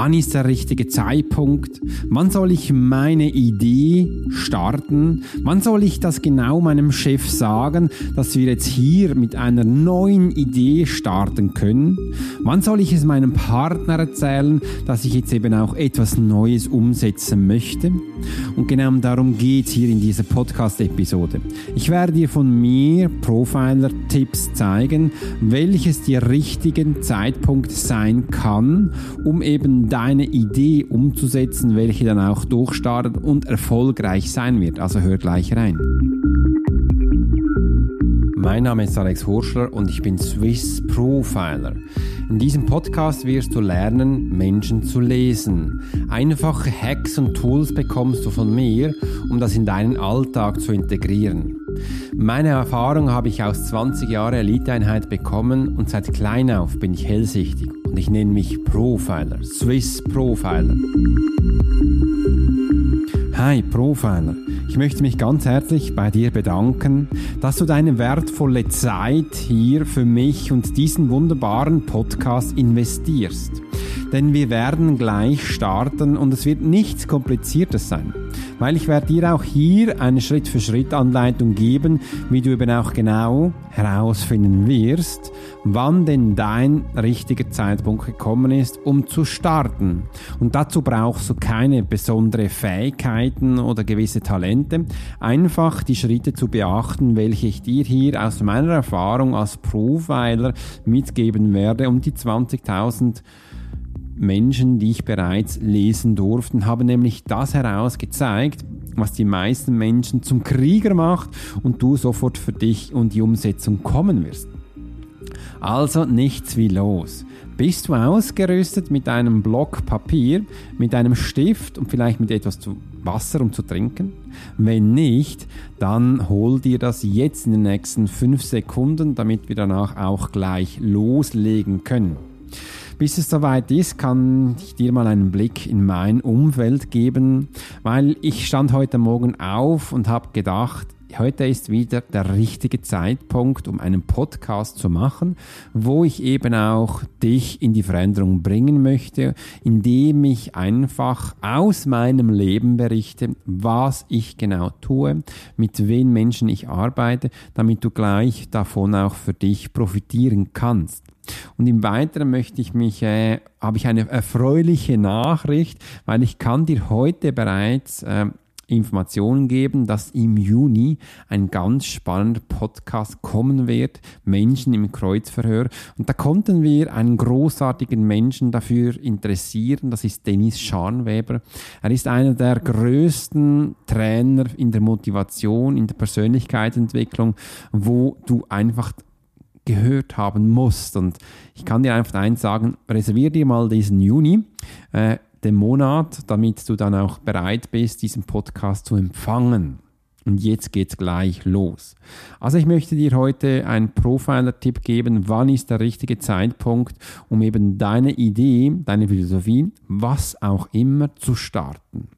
wann ist der richtige Zeitpunkt, wann soll ich meine Idee starten, wann soll ich das genau meinem Chef sagen, dass wir jetzt hier mit einer neuen Idee starten können, wann soll ich es meinem Partner erzählen, dass ich jetzt eben auch etwas Neues umsetzen möchte. Und genau darum geht es hier in dieser Podcast-Episode. Ich werde dir von mir Profiler-Tipps zeigen, welches der richtige Zeitpunkt sein kann, um eben deine Idee umzusetzen, welche dann auch durchstartet und erfolgreich sein wird. Also hör gleich rein. Mein Name ist Alex Horschler und ich bin Swiss Profiler. In diesem Podcast wirst du lernen, Menschen zu lesen. Einfache Hacks und Tools bekommst du von mir, um das in deinen Alltag zu integrieren. Meine Erfahrung habe ich aus 20 Jahren Eliteeinheit bekommen und seit klein auf bin ich hellsichtig und ich nenne mich Profiler, Swiss Profiler. Hi Profiler, ich möchte mich ganz herzlich bei dir bedanken, dass du deine wertvolle Zeit hier für mich und diesen wunderbaren Podcast investierst. Denn wir werden gleich starten und es wird nichts Kompliziertes sein weil ich werde dir auch hier eine Schritt-für-Schritt-Anleitung geben, wie du eben auch genau herausfinden wirst, wann denn dein richtiger Zeitpunkt gekommen ist, um zu starten. Und dazu brauchst du keine besondere Fähigkeiten oder gewisse Talente, einfach die Schritte zu beachten, welche ich dir hier aus meiner Erfahrung als Profiler mitgeben werde, um die 20.000 Menschen, die ich bereits lesen durfte, haben nämlich das herausgezeigt, was die meisten Menschen zum Krieger macht und du sofort für dich und die Umsetzung kommen wirst. Also nichts wie los. Bist du ausgerüstet mit einem Block Papier, mit einem Stift und vielleicht mit etwas Wasser, um zu trinken? Wenn nicht, dann hol dir das jetzt in den nächsten 5 Sekunden, damit wir danach auch gleich loslegen können. Bis es soweit ist, kann ich dir mal einen Blick in mein Umfeld geben, weil ich stand heute Morgen auf und habe gedacht, heute ist wieder der richtige Zeitpunkt, um einen Podcast zu machen, wo ich eben auch dich in die Veränderung bringen möchte, indem ich einfach aus meinem Leben berichte, was ich genau tue, mit wen Menschen ich arbeite, damit du gleich davon auch für dich profitieren kannst. Und im Weiteren möchte ich mich, äh, habe ich eine erfreuliche Nachricht, weil ich kann dir heute bereits äh, Informationen geben, dass im Juni ein ganz spannender Podcast kommen wird, Menschen im Kreuzverhör. Und da konnten wir einen großartigen Menschen dafür interessieren, das ist Dennis Scharnweber. Er ist einer der größten Trainer in der Motivation, in der Persönlichkeitsentwicklung, wo du einfach gehört haben musst. Und ich kann dir einfach eins sagen, reservier dir mal diesen Juni, äh, den Monat, damit du dann auch bereit bist, diesen Podcast zu empfangen. Und jetzt geht's gleich los. Also ich möchte dir heute einen Profiler-Tipp geben, wann ist der richtige Zeitpunkt, um eben deine Idee, deine Philosophie, was auch immer zu starten.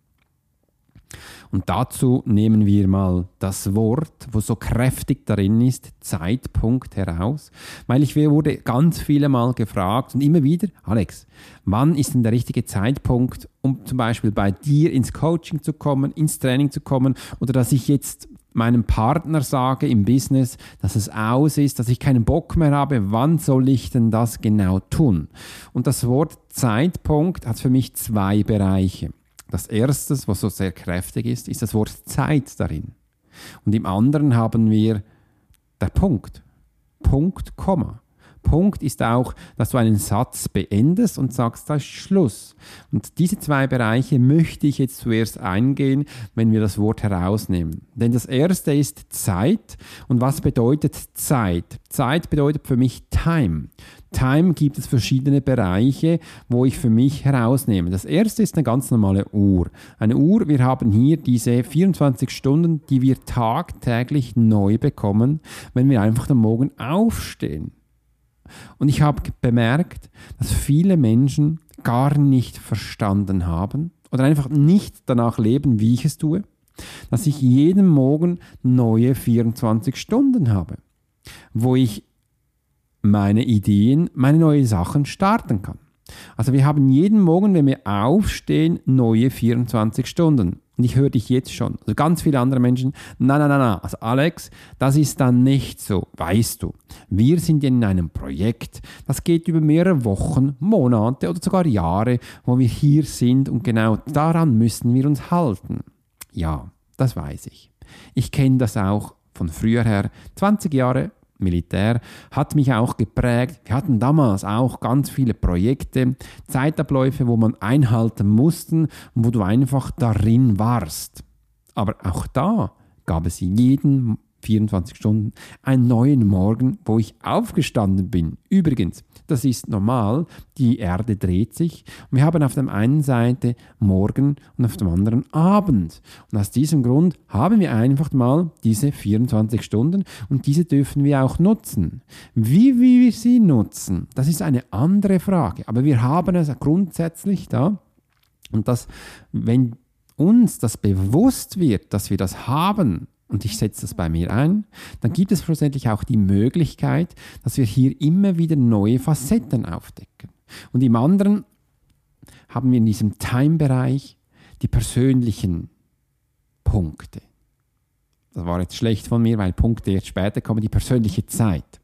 Und dazu nehmen wir mal das Wort, wo so kräftig darin ist, Zeitpunkt heraus. Weil ich wurde ganz viele Mal gefragt und immer wieder, Alex, wann ist denn der richtige Zeitpunkt, um zum Beispiel bei dir ins Coaching zu kommen, ins Training zu kommen oder dass ich jetzt meinem Partner sage im Business, dass es aus ist, dass ich keinen Bock mehr habe, wann soll ich denn das genau tun? Und das Wort Zeitpunkt hat für mich zwei Bereiche. Das erste, was so sehr kräftig ist, ist das Wort Zeit darin. Und im anderen haben wir der Punkt. Punkt, Komma. Punkt ist auch, dass du einen Satz beendest und sagst, das ist Schluss. Und diese zwei Bereiche möchte ich jetzt zuerst eingehen, wenn wir das Wort herausnehmen. Denn das erste ist Zeit. Und was bedeutet Zeit? Zeit bedeutet für mich Time. Time gibt es verschiedene Bereiche, wo ich für mich herausnehme. Das erste ist eine ganz normale Uhr. Eine Uhr, wir haben hier diese 24 Stunden, die wir tagtäglich neu bekommen, wenn wir einfach am Morgen aufstehen. Und ich habe bemerkt, dass viele Menschen gar nicht verstanden haben oder einfach nicht danach leben, wie ich es tue, dass ich jeden Morgen neue 24 Stunden habe, wo ich meine Ideen, meine neuen Sachen starten kann. Also wir haben jeden Morgen, wenn wir aufstehen, neue 24 Stunden. Und ich höre dich jetzt schon. Also ganz viele andere Menschen, nein, nein, nein, nein. Also Alex, das ist dann nicht so. Weißt du, wir sind in einem Projekt, das geht über mehrere Wochen, Monate oder sogar Jahre, wo wir hier sind und genau daran müssen wir uns halten. Ja, das weiß ich. Ich kenne das auch von früher her. 20 Jahre Militär, hat mich auch geprägt. Wir hatten damals auch ganz viele Projekte, Zeitabläufe, wo man einhalten mussten und wo du einfach darin warst. Aber auch da gab es jeden 24 Stunden, einen neuen Morgen, wo ich aufgestanden bin. Übrigens, das ist normal, die Erde dreht sich. Wir haben auf der einen Seite Morgen und auf dem anderen Abend. Und aus diesem Grund haben wir einfach mal diese 24 Stunden und diese dürfen wir auch nutzen. Wie wir sie nutzen, das ist eine andere Frage. Aber wir haben es grundsätzlich da. Und das, wenn uns das bewusst wird, dass wir das haben, und ich setze das bei mir ein, dann gibt es schlussendlich auch die Möglichkeit, dass wir hier immer wieder neue Facetten aufdecken. Und im anderen haben wir in diesem Time-Bereich die persönlichen Punkte. Das war jetzt schlecht von mir, weil Punkte jetzt später kommen, die persönliche Zeit.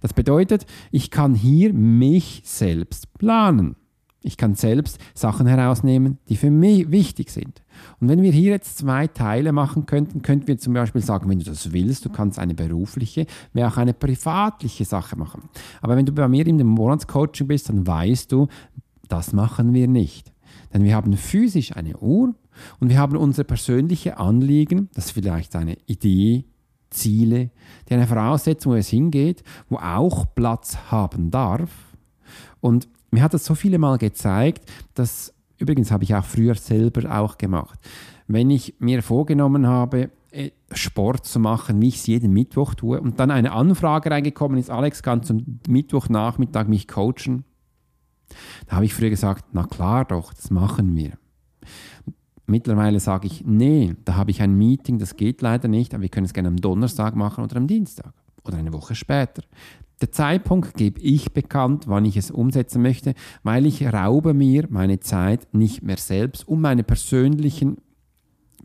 Das bedeutet, ich kann hier mich selbst planen. Ich kann selbst Sachen herausnehmen, die für mich wichtig sind. Und wenn wir hier jetzt zwei Teile machen könnten, könnten wir zum Beispiel sagen, wenn du das willst, du kannst eine berufliche, wie auch eine privatliche Sache machen. Aber wenn du bei mir in dem Monatscoaching bist, dann weißt du, das machen wir nicht. Denn wir haben physisch eine Uhr und wir haben unsere persönliche Anliegen, das ist vielleicht eine Idee, Ziele, die eine Voraussetzung, wo es hingeht, wo auch Platz haben darf. Und mir hat das so viele Mal gezeigt, dass, übrigens habe ich auch früher selber auch gemacht, wenn ich mir vorgenommen habe, äh, Sport zu machen, wie ich es jeden Mittwoch tue, und dann eine Anfrage reingekommen ist, Alex, kannst du Mittwochnachmittag mich coachen? Da habe ich früher gesagt, na klar doch, das machen wir. Mittlerweile sage ich, nee, da habe ich ein Meeting, das geht leider nicht, aber wir können es gerne am Donnerstag machen oder am Dienstag oder eine Woche später. Der Zeitpunkt gebe ich bekannt, wann ich es umsetzen möchte, weil ich raube mir meine Zeit nicht mehr selbst, um meine persönlichen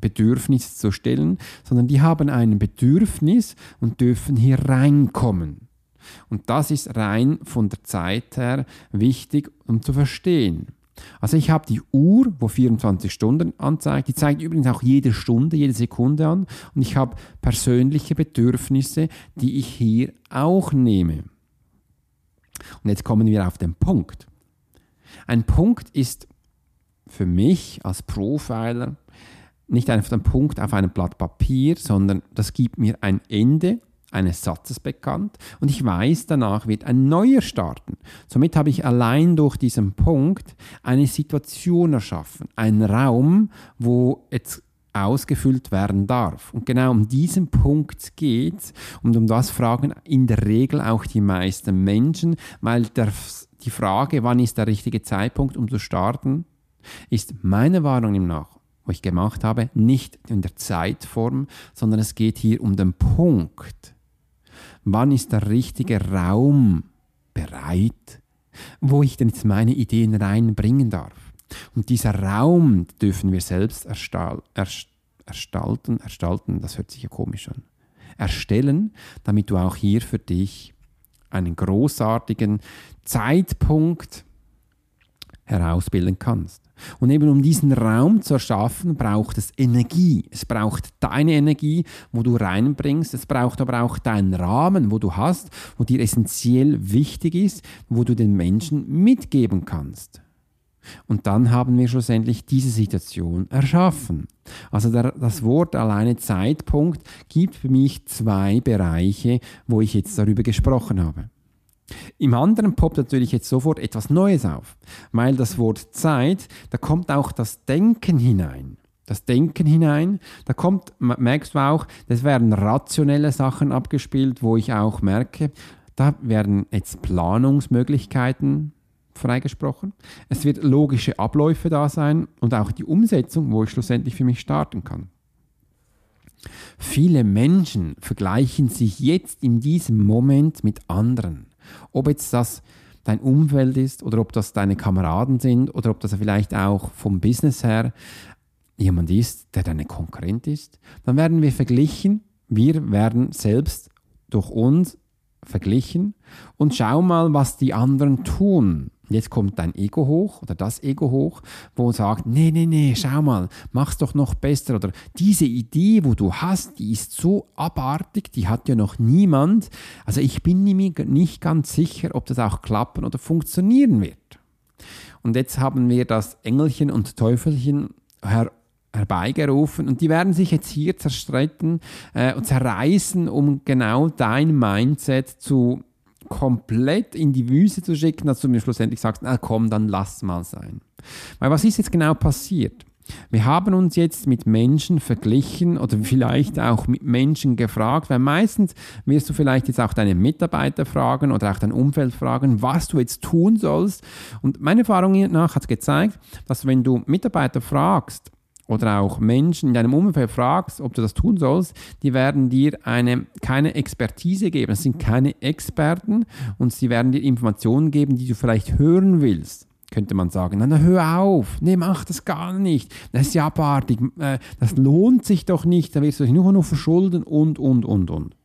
Bedürfnisse zu stellen, sondern die haben ein Bedürfnis und dürfen hier reinkommen. Und das ist rein von der Zeit her wichtig, um zu verstehen. Also ich habe die Uhr, wo 24 Stunden anzeigt, die zeigt übrigens auch jede Stunde, jede Sekunde an und ich habe persönliche Bedürfnisse, die ich hier auch nehme. Und jetzt kommen wir auf den Punkt. Ein Punkt ist für mich als Profiler nicht einfach ein Punkt auf einem Blatt Papier, sondern das gibt mir ein Ende eines Satzes bekannt und ich weiß, danach wird ein neuer starten. Somit habe ich allein durch diesen Punkt eine Situation erschaffen, einen Raum, wo jetzt ausgefüllt werden darf. Und genau um diesen Punkt geht es und um das fragen in der Regel auch die meisten Menschen, weil der, die Frage, wann ist der richtige Zeitpunkt, um zu starten, ist meine Wahrnehmung nach wo ich gemacht habe, nicht in der Zeitform, sondern es geht hier um den Punkt. Wann ist der richtige Raum bereit, wo ich denn jetzt meine Ideen reinbringen darf? Und dieser Raum dürfen wir selbst erstal, erstalten, erstalten, das hört sich ja komisch an, erstellen, damit du auch hier für dich einen großartigen Zeitpunkt herausbilden kannst. Und eben um diesen Raum zu erschaffen, braucht es Energie. Es braucht deine Energie, wo du reinbringst. Es braucht aber auch deinen Rahmen, wo du hast, wo dir essentiell wichtig ist, wo du den Menschen mitgeben kannst. Und dann haben wir schlussendlich diese Situation erschaffen. Also der, das Wort alleine Zeitpunkt gibt für mich zwei Bereiche, wo ich jetzt darüber gesprochen habe. Im anderen poppt natürlich jetzt sofort etwas Neues auf, weil das Wort Zeit, da kommt auch das Denken hinein. Das Denken hinein, da kommt, merkst du auch, das werden rationelle Sachen abgespielt, wo ich auch merke, da werden jetzt Planungsmöglichkeiten freigesprochen. Es wird logische Abläufe da sein und auch die Umsetzung, wo ich schlussendlich für mich starten kann. Viele Menschen vergleichen sich jetzt in diesem Moment mit anderen. Ob jetzt das dein Umfeld ist oder ob das deine Kameraden sind oder ob das vielleicht auch vom Business her jemand ist, der deine Konkurrent ist, dann werden wir verglichen, wir werden selbst durch uns verglichen und schau mal, was die anderen tun. Jetzt kommt dein Ego hoch oder das Ego hoch, wo sagt, nee, nee, nee, schau mal, mach's doch noch besser. Oder diese Idee, wo du hast, die ist so abartig, die hat ja noch niemand. Also ich bin mir nicht ganz sicher, ob das auch klappen oder funktionieren wird. Und jetzt haben wir das Engelchen und Teufelchen her herbeigerufen und die werden sich jetzt hier zerstreiten äh, und zerreißen, um genau dein Mindset zu komplett in die Wüste zu schicken, dass du mir schlussendlich sagst, na komm, dann lass mal sein. Weil was ist jetzt genau passiert? Wir haben uns jetzt mit Menschen verglichen oder vielleicht auch mit Menschen gefragt, weil meistens wirst du vielleicht jetzt auch deine Mitarbeiter fragen oder auch dein Umfeld fragen, was du jetzt tun sollst. Und meine Erfahrung nach hat gezeigt, dass wenn du Mitarbeiter fragst, oder auch Menschen in deinem Umfeld fragst, ob du das tun sollst, die werden dir eine, keine Expertise geben. Das sind keine Experten und sie werden dir Informationen geben, die du vielleicht hören willst. Könnte man sagen, na, hör auf, nee, mach das gar nicht, das ist ja abartig, äh, das lohnt sich doch nicht, da wirst du dich nur noch verschulden und, und, und, und.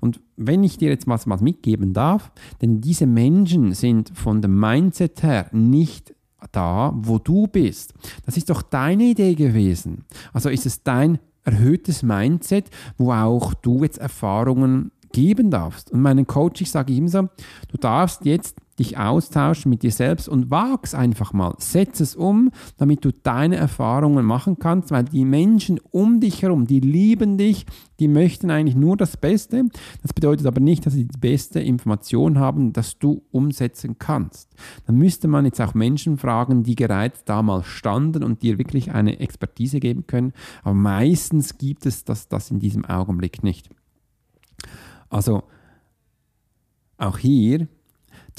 Und wenn ich dir jetzt was, was mitgeben darf, denn diese Menschen sind von dem Mindset her nicht da, wo du bist. Das ist doch deine Idee gewesen. Also ist es dein erhöhtes Mindset, wo auch du jetzt Erfahrungen geben darfst. Und meinen Coach, sage ich immer so, du darfst jetzt dich austauschen mit dir selbst und wag's einfach mal. Setz es um, damit du deine Erfahrungen machen kannst, weil die Menschen um dich herum, die lieben dich, die möchten eigentlich nur das Beste. Das bedeutet aber nicht, dass sie die beste Information haben, dass du umsetzen kannst. Dann müsste man jetzt auch Menschen fragen, die bereits da mal standen und dir wirklich eine Expertise geben können. Aber meistens gibt es das, das in diesem Augenblick nicht. Also auch hier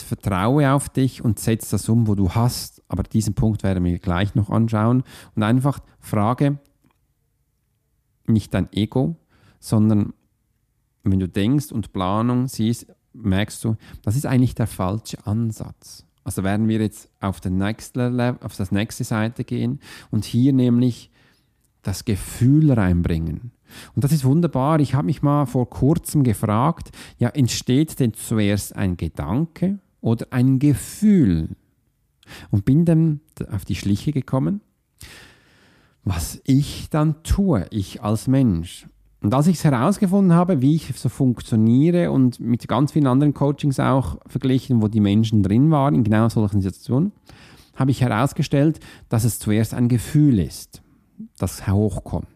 vertraue auf dich und setze das um, wo du hast. Aber diesen Punkt werden wir gleich noch anschauen. Und einfach frage nicht dein Ego, sondern wenn du denkst und Planung siehst, merkst du, das ist eigentlich der falsche Ansatz. Also werden wir jetzt auf, den Level, auf das nächste Seite gehen und hier nämlich das Gefühl reinbringen. Und das ist wunderbar. Ich habe mich mal vor kurzem gefragt, ja, entsteht denn zuerst ein Gedanke oder ein Gefühl? Und bin dann auf die Schliche gekommen, was ich dann tue, ich als Mensch. Und als ich es herausgefunden habe, wie ich so funktioniere und mit ganz vielen anderen Coachings auch verglichen, wo die Menschen drin waren, in genau solchen Situationen, habe ich herausgestellt, dass es zuerst ein Gefühl ist, das hochkommt.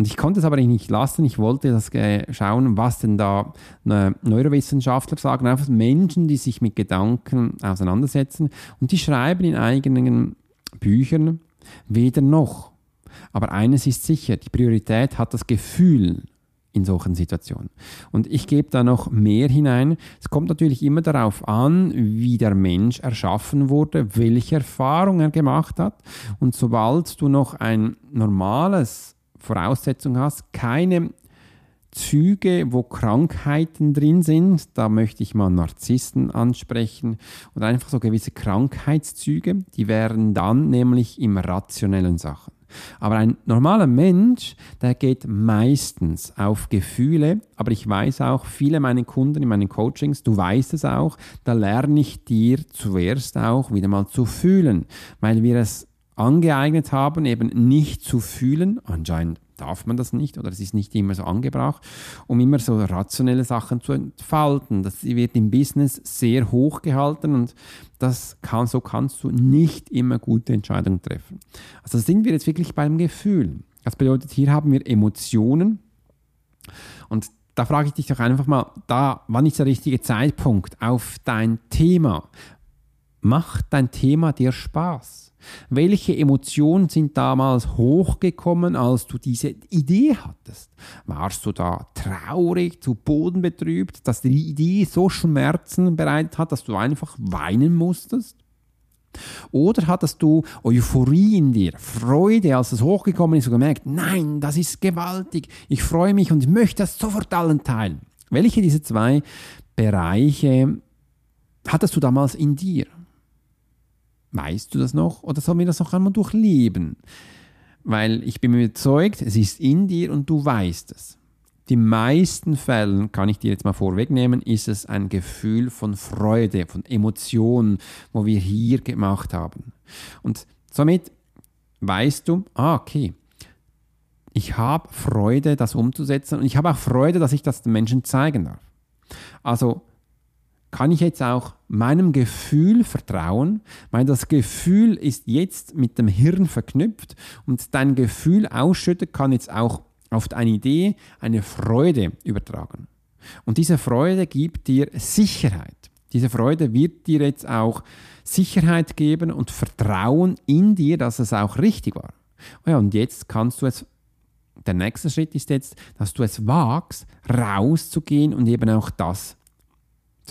Und ich konnte es aber nicht lassen. Ich wollte das schauen, was denn da Neurowissenschaftler sagen, einfach Menschen, die sich mit Gedanken auseinandersetzen. Und die schreiben in eigenen Büchern weder noch. Aber eines ist sicher, die Priorität hat das Gefühl in solchen Situationen. Und ich gebe da noch mehr hinein. Es kommt natürlich immer darauf an, wie der Mensch erschaffen wurde, welche Erfahrung er gemacht hat. Und sobald du noch ein normales Voraussetzung hast, keine Züge, wo Krankheiten drin sind, da möchte ich mal Narzissten ansprechen. Und einfach so gewisse Krankheitszüge, die wären dann nämlich im rationellen Sachen. Aber ein normaler Mensch, der geht meistens auf Gefühle, aber ich weiß auch, viele meiner Kunden in meinen Coachings, du weißt es auch, da lerne ich dir zuerst auch wieder mal zu fühlen, weil wir es angeeignet haben, eben nicht zu fühlen. Anscheinend darf man das nicht oder es ist nicht immer so angebracht, um immer so rationelle Sachen zu entfalten. Das wird im Business sehr hoch gehalten und das kann, so kannst du nicht immer gute Entscheidungen treffen. Also sind wir jetzt wirklich beim Gefühl. Das bedeutet, hier haben wir Emotionen und da frage ich dich doch einfach mal, da, wann ist der richtige Zeitpunkt auf dein Thema? Macht dein Thema dir Spaß? Welche Emotionen sind damals hochgekommen, als du diese Idee hattest? Warst du da traurig, zu Boden betrübt, dass die Idee so Schmerzen bereitet hat, dass du einfach weinen musstest? Oder hattest du Euphorie in dir, Freude, als es hochgekommen ist und gemerkt, nein, das ist gewaltig, ich freue mich und ich möchte das sofort allen teilen? Welche dieser zwei Bereiche hattest du damals in dir? Weißt du das noch oder sollen wir das noch einmal durchleben? Weil ich bin mir überzeugt, es ist in dir und du weißt es. Die meisten Fällen, kann ich dir jetzt mal vorwegnehmen, ist es ein Gefühl von Freude, von Emotionen, wo wir hier gemacht haben. Und somit weißt du, ah, okay, ich habe Freude, das umzusetzen und ich habe auch Freude, dass ich das den Menschen zeigen darf. Also kann ich jetzt auch meinem Gefühl vertrauen, weil das Gefühl ist jetzt mit dem Hirn verknüpft und dein Gefühl ausschüttet kann jetzt auch auf deine Idee eine Freude übertragen. Und diese Freude gibt dir Sicherheit. Diese Freude wird dir jetzt auch Sicherheit geben und Vertrauen in dir, dass es auch richtig war. Ja, und jetzt kannst du es der nächste Schritt ist jetzt, dass du es wagst, rauszugehen und eben auch das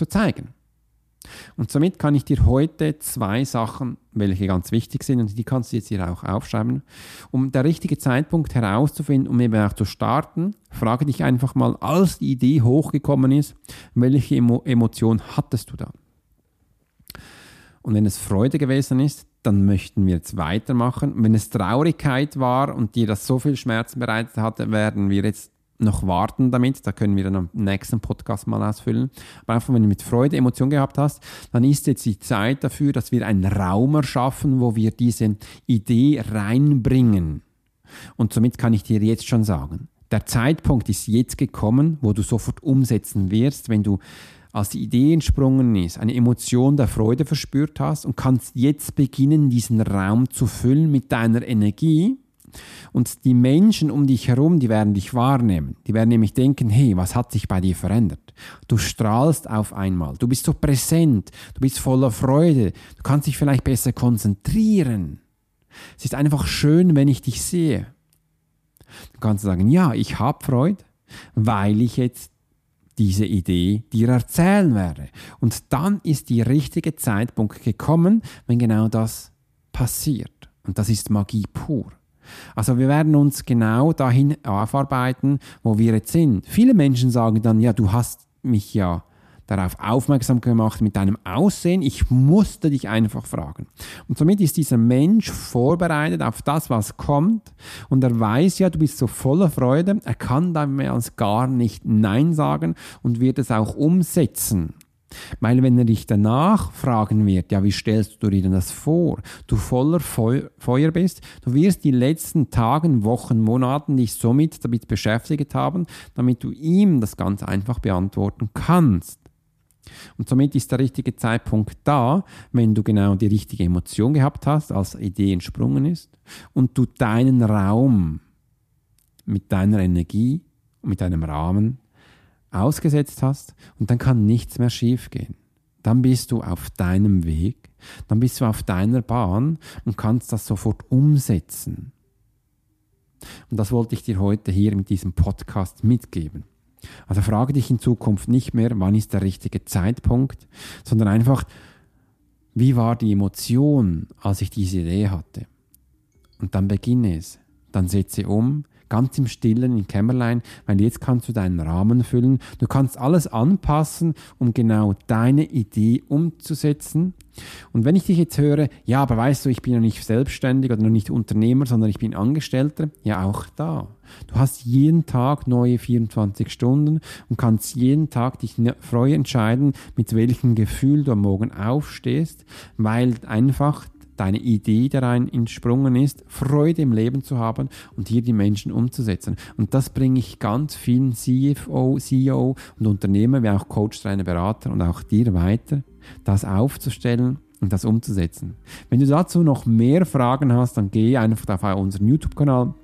zu zeigen. Und somit kann ich dir heute zwei Sachen, welche ganz wichtig sind, und die kannst du jetzt hier auch aufschreiben, um der richtige Zeitpunkt herauszufinden, um eben auch zu starten. Frage dich einfach mal, als die Idee hochgekommen ist, welche Emo Emotion hattest du da? Und wenn es Freude gewesen ist, dann möchten wir jetzt weitermachen. Wenn es Traurigkeit war und dir das so viel Schmerzen bereitet hatte, werden wir jetzt noch warten damit. Da können wir dann am nächsten Podcast mal ausfüllen. Aber einfach, wenn du mit Freude Emotion gehabt hast, dann ist jetzt die Zeit dafür, dass wir einen Raum erschaffen, wo wir diese Idee reinbringen. Und somit kann ich dir jetzt schon sagen, der Zeitpunkt ist jetzt gekommen, wo du sofort umsetzen wirst, wenn du als die Idee entsprungen ist, eine Emotion der Freude verspürt hast und kannst jetzt beginnen, diesen Raum zu füllen mit deiner Energie. Und die Menschen um dich herum, die werden dich wahrnehmen. Die werden nämlich denken, hey, was hat sich bei dir verändert? Du strahlst auf einmal. Du bist so präsent. Du bist voller Freude. Du kannst dich vielleicht besser konzentrieren. Es ist einfach schön, wenn ich dich sehe. Du kannst sagen, ja, ich habe Freude, weil ich jetzt diese Idee dir erzählen werde. Und dann ist der richtige Zeitpunkt gekommen, wenn genau das passiert. Und das ist Magie pur. Also wir werden uns genau dahin aufarbeiten, wo wir jetzt sind. Viele Menschen sagen dann, ja, du hast mich ja darauf aufmerksam gemacht mit deinem Aussehen. Ich musste dich einfach fragen. Und somit ist dieser Mensch vorbereitet auf das, was kommt. Und er weiß ja, du bist so voller Freude. Er kann dann mehr als gar nicht Nein sagen und wird es auch umsetzen. Weil wenn er dich danach fragen wird, ja, wie stellst du dir denn das vor? Du voller Feuer bist, du wirst die letzten Tagen, Wochen, Monaten dich somit damit beschäftigt haben, damit du ihm das ganz einfach beantworten kannst. Und somit ist der richtige Zeitpunkt da, wenn du genau die richtige Emotion gehabt hast, als Idee entsprungen ist und du deinen Raum mit deiner Energie mit deinem Rahmen ausgesetzt hast und dann kann nichts mehr schiefgehen. Dann bist du auf deinem Weg, dann bist du auf deiner Bahn und kannst das sofort umsetzen. Und das wollte ich dir heute hier mit diesem Podcast mitgeben. Also frage dich in Zukunft nicht mehr, wann ist der richtige Zeitpunkt, sondern einfach, wie war die Emotion, als ich diese Idee hatte? Und dann beginne es, dann setze um, ganz im Stillen, im Kämmerlein, weil jetzt kannst du deinen Rahmen füllen. Du kannst alles anpassen, um genau deine Idee umzusetzen. Und wenn ich dich jetzt höre, ja, aber weißt du, ich bin ja nicht selbstständig oder noch nicht Unternehmer, sondern ich bin Angestellter, ja auch da. Du hast jeden Tag neue 24 Stunden und kannst jeden Tag dich frei entscheiden, mit welchem Gefühl du am Morgen aufstehst, weil einfach deine Idee darein entsprungen ist, Freude im Leben zu haben und hier die Menschen umzusetzen. Und das bringe ich ganz vielen CFO, CEO und Unternehmern, wie auch Coach, Trainer, Berater und auch dir weiter, das aufzustellen und das umzusetzen. Wenn du dazu noch mehr Fragen hast, dann geh einfach auf unseren YouTube-Kanal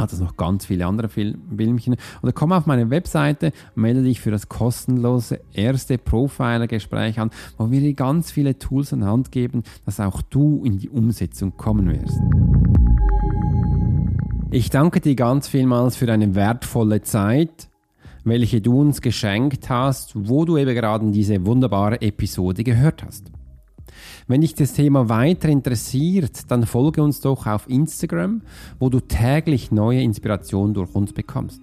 hat es noch ganz viele andere Filmchen. Oder komm auf meine Webseite, melde dich für das kostenlose erste Profiler-Gespräch an, wo wir dir ganz viele Tools an Hand geben, dass auch du in die Umsetzung kommen wirst. Ich danke dir ganz vielmals für deine wertvolle Zeit, welche du uns geschenkt hast, wo du eben gerade diese wunderbare Episode gehört hast. Wenn dich das Thema weiter interessiert, dann folge uns doch auf Instagram, wo du täglich neue Inspirationen durch uns bekommst.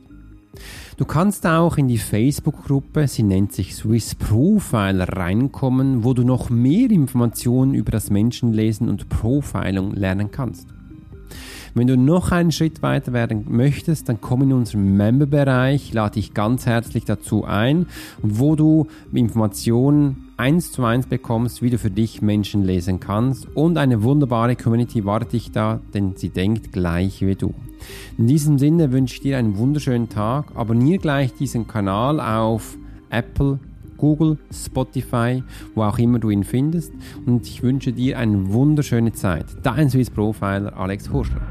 Du kannst auch in die Facebook-Gruppe, sie nennt sich Swiss Profiler, reinkommen, wo du noch mehr Informationen über das Menschenlesen und Profiling lernen kannst. Wenn du noch einen Schritt weiter werden möchtest, dann komm in unseren Member-Bereich, lade dich ganz herzlich dazu ein, wo du Informationen eins zu eins bekommst, wie du für dich Menschen lesen kannst und eine wunderbare Community wartet dich da, denn sie denkt gleich wie du. In diesem Sinne wünsche ich dir einen wunderschönen Tag. Abonniere gleich diesen Kanal auf Apple, Google, Spotify, wo auch immer du ihn findest. Und ich wünsche dir eine wunderschöne Zeit. Dein Swiss Profiler Alex Horschler.